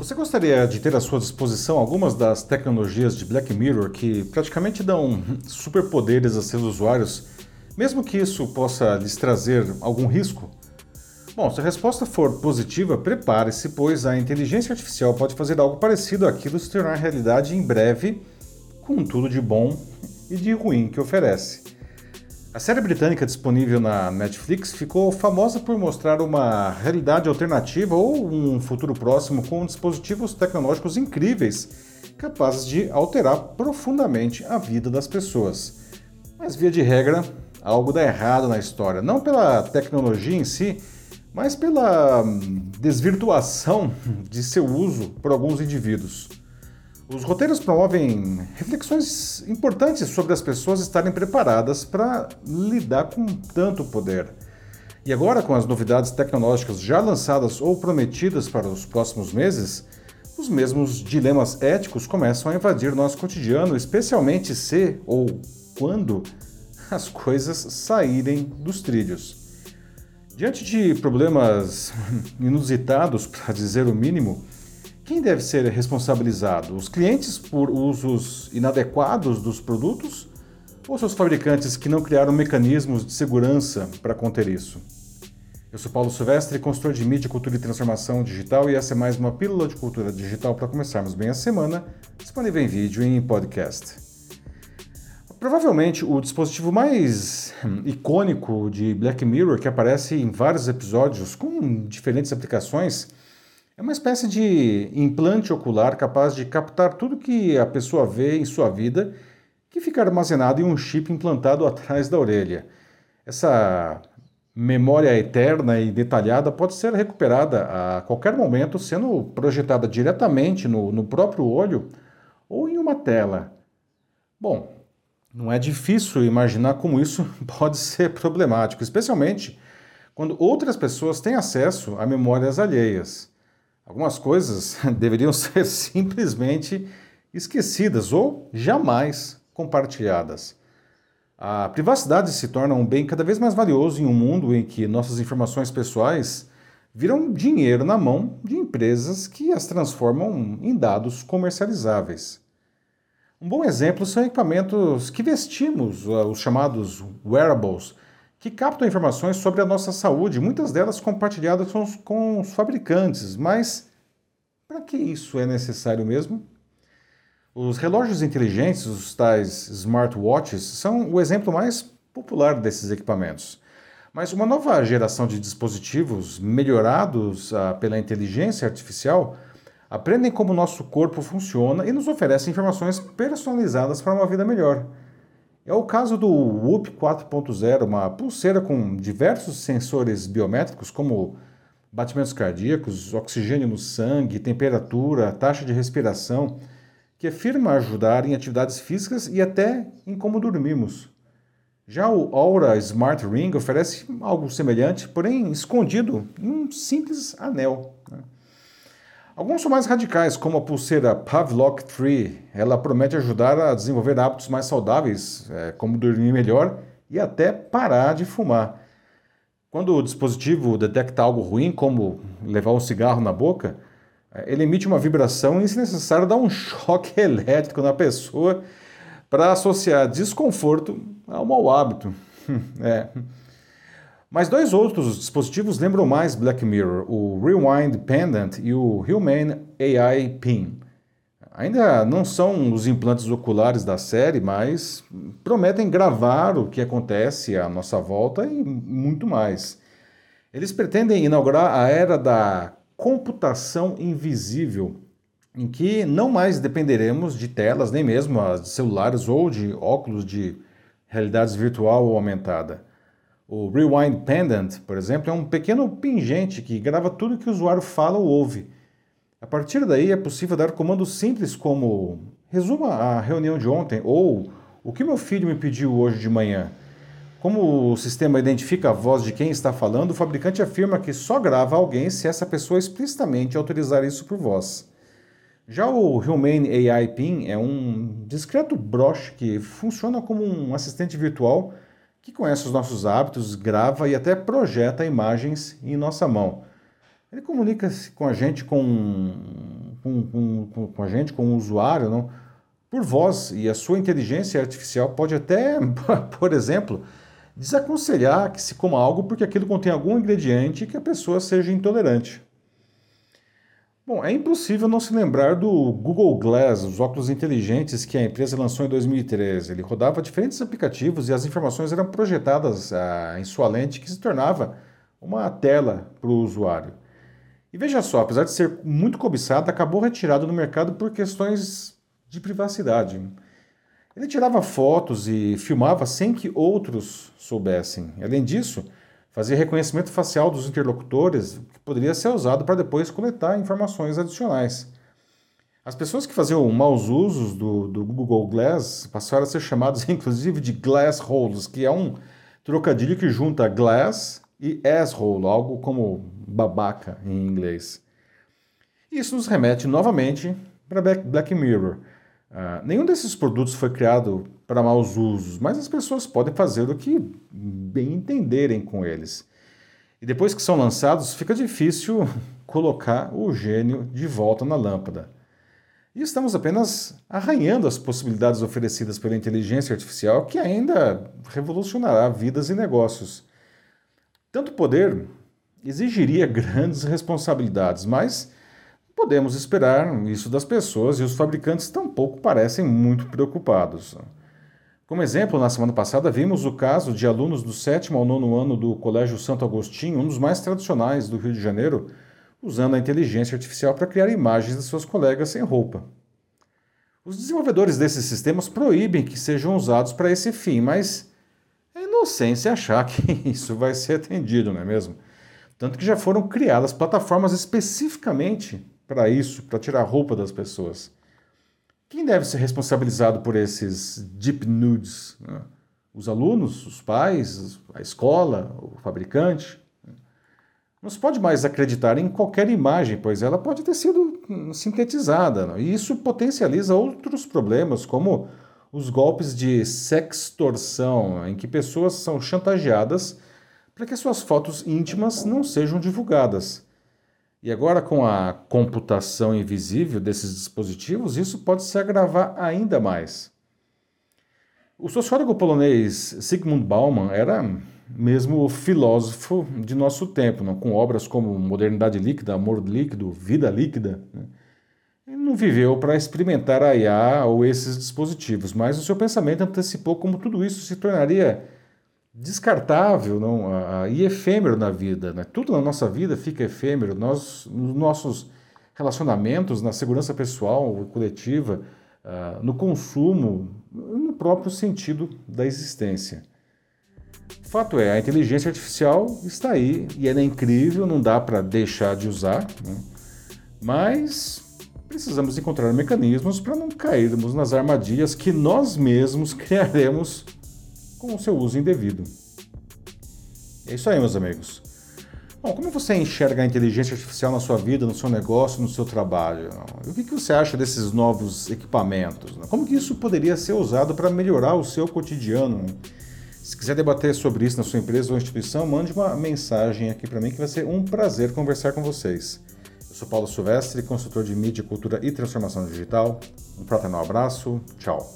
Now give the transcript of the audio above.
Você gostaria de ter à sua disposição algumas das tecnologias de Black Mirror que praticamente dão superpoderes a seus usuários, mesmo que isso possa lhes trazer algum risco? Bom, se a resposta for positiva, prepare-se, pois a inteligência artificial pode fazer algo parecido àquilo se tornar realidade em breve, com tudo de bom e de ruim que oferece. A série britânica disponível na Netflix ficou famosa por mostrar uma realidade alternativa ou um futuro próximo com dispositivos tecnológicos incríveis, capazes de alterar profundamente a vida das pessoas. Mas, via de regra, algo dá errado na história, não pela tecnologia em si, mas pela desvirtuação de seu uso por alguns indivíduos. Os roteiros promovem reflexões importantes sobre as pessoas estarem preparadas para lidar com tanto poder. E agora, com as novidades tecnológicas já lançadas ou prometidas para os próximos meses, os mesmos dilemas éticos começam a invadir nosso cotidiano, especialmente se ou quando as coisas saírem dos trilhos. Diante de problemas inusitados, para dizer o mínimo, quem deve ser responsabilizado? Os clientes por usos inadequados dos produtos ou seus fabricantes que não criaram mecanismos de segurança para conter isso? Eu sou Paulo Silvestre, consultor de mídia, cultura e transformação digital, e essa é mais uma pílula de cultura digital para começarmos bem a semana, disponível em vídeo e em podcast. Provavelmente o dispositivo mais icônico de Black Mirror, que aparece em vários episódios com diferentes aplicações, é uma espécie de implante ocular capaz de captar tudo que a pessoa vê em sua vida, que fica armazenado em um chip implantado atrás da orelha. Essa memória eterna e detalhada pode ser recuperada a qualquer momento, sendo projetada diretamente no, no próprio olho ou em uma tela. Bom, não é difícil imaginar como isso pode ser problemático, especialmente quando outras pessoas têm acesso a memórias alheias. Algumas coisas deveriam ser simplesmente esquecidas ou jamais compartilhadas. A privacidade se torna um bem cada vez mais valioso em um mundo em que nossas informações pessoais viram dinheiro na mão de empresas que as transformam em dados comercializáveis. Um bom exemplo são equipamentos que vestimos, os chamados wearables, que captam informações sobre a nossa saúde, muitas delas compartilhadas com os, com os fabricantes, mas para que isso é necessário mesmo? Os relógios inteligentes, os tais smartwatches, são o exemplo mais popular desses equipamentos. Mas uma nova geração de dispositivos melhorados ah, pela inteligência artificial aprendem como nosso corpo funciona e nos oferecem informações personalizadas para uma vida melhor. É o caso do Whoop 4.0, uma pulseira com diversos sensores biométricos, como batimentos cardíacos, oxigênio no sangue, temperatura, taxa de respiração, que afirma ajudar em atividades físicas e até em como dormimos. Já o Aura Smart Ring oferece algo semelhante, porém escondido em um simples anel. Né? Alguns são mais radicais, como a pulseira Pavlok 3. Ela promete ajudar a desenvolver hábitos mais saudáveis, é, como dormir melhor e até parar de fumar. Quando o dispositivo detecta algo ruim, como levar um cigarro na boca, é, ele emite uma vibração e, se necessário, dá um choque elétrico na pessoa para associar desconforto ao mau hábito. é. Mas dois outros dispositivos lembram mais Black Mirror, o Rewind Pendant e o Human AI Pin. Ainda não são os implantes oculares da série, mas prometem gravar o que acontece à nossa volta e muito mais. Eles pretendem inaugurar a era da computação invisível, em que não mais dependeremos de telas, nem mesmo de celulares ou de óculos de realidade virtual ou aumentada. O Rewind Pendant, por exemplo, é um pequeno pingente que grava tudo que o usuário fala ou ouve. A partir daí é possível dar comandos simples como resuma a reunião de ontem ou o que meu filho me pediu hoje de manhã. Como o sistema identifica a voz de quem está falando, o fabricante afirma que só grava alguém se essa pessoa explicitamente autorizar isso por voz. Já o Humane AI PIN é um discreto broche que funciona como um assistente virtual que conhece os nossos hábitos, grava e até projeta imagens em nossa mão. Ele comunica-se com a gente com com, com, com a gente, com o usuário, não? por voz, e a sua inteligência artificial pode até, por exemplo, desaconselhar que se coma algo porque aquilo contém algum ingrediente que a pessoa seja intolerante. Bom, é impossível não se lembrar do Google Glass, os óculos inteligentes que a empresa lançou em 2013. Ele rodava diferentes aplicativos e as informações eram projetadas ah, em sua lente, que se tornava uma tela para o usuário. E veja só, apesar de ser muito cobiçado, acabou retirado do mercado por questões de privacidade. Ele tirava fotos e filmava sem que outros soubessem. Além disso, fazia reconhecimento facial dos interlocutores, que poderia ser usado para depois coletar informações adicionais. As pessoas que faziam maus usos do, do Google Glass passaram a ser chamadas, inclusive, de glass holes, que é um trocadilho que junta glass e asshole, algo como babaca em inglês. Isso nos remete novamente para Black Mirror. Uh, nenhum desses produtos foi criado para maus usos, mas as pessoas podem fazer o que bem entenderem com eles. E depois que são lançados, fica difícil colocar o gênio de volta na lâmpada. E estamos apenas arranhando as possibilidades oferecidas pela inteligência artificial, que ainda revolucionará vidas e negócios. Tanto poder exigiria grandes responsabilidades, mas podemos esperar isso das pessoas e os fabricantes tampouco parecem muito preocupados. Como exemplo, na semana passada vimos o caso de alunos do sétimo ao nono ano do Colégio Santo Agostinho, um dos mais tradicionais do Rio de Janeiro, usando a inteligência artificial para criar imagens de seus colegas sem roupa. Os desenvolvedores desses sistemas proíbem que sejam usados para esse fim, mas é inocência achar que isso vai ser atendido, não é mesmo? Tanto que já foram criadas plataformas especificamente para isso, para tirar a roupa das pessoas. Quem deve ser responsabilizado por esses deep nudes? Né? Os alunos, os pais, a escola, o fabricante? Não se pode mais acreditar em qualquer imagem, pois ela pode ter sido hum, sintetizada. Não? E isso potencializa outros problemas, como os golpes de sextorção, em que pessoas são chantageadas para que suas fotos íntimas não sejam divulgadas. E agora, com a computação invisível desses dispositivos, isso pode se agravar ainda mais. O sociólogo polonês Sigmund Bauman era mesmo o filósofo de nosso tempo, não? com obras como Modernidade Líquida, Amor Líquido, Vida Líquida. Né? Ele não viveu para experimentar a IA ou esses dispositivos, mas o seu pensamento antecipou como tudo isso se tornaria descartável não, a, a, e efêmero na vida. Né? Tudo na nossa vida fica efêmero. Nós, nos nossos relacionamentos, na segurança pessoal, coletiva, uh, no consumo, no próprio sentido da existência. Fato é, a inteligência artificial está aí e ela é incrível, não dá para deixar de usar, né? mas precisamos encontrar mecanismos para não cairmos nas armadilhas que nós mesmos criaremos com o seu uso indevido. É isso aí, meus amigos. Bom, como você enxerga a inteligência artificial na sua vida, no seu negócio, no seu trabalho? O que você acha desses novos equipamentos? Como que isso poderia ser usado para melhorar o seu cotidiano? Se quiser debater sobre isso na sua empresa ou instituição, mande uma mensagem aqui para mim que vai ser um prazer conversar com vocês. Sou Paulo Silvestre, consultor de mídia, cultura e transformação digital. Um fraternal abraço. Tchau.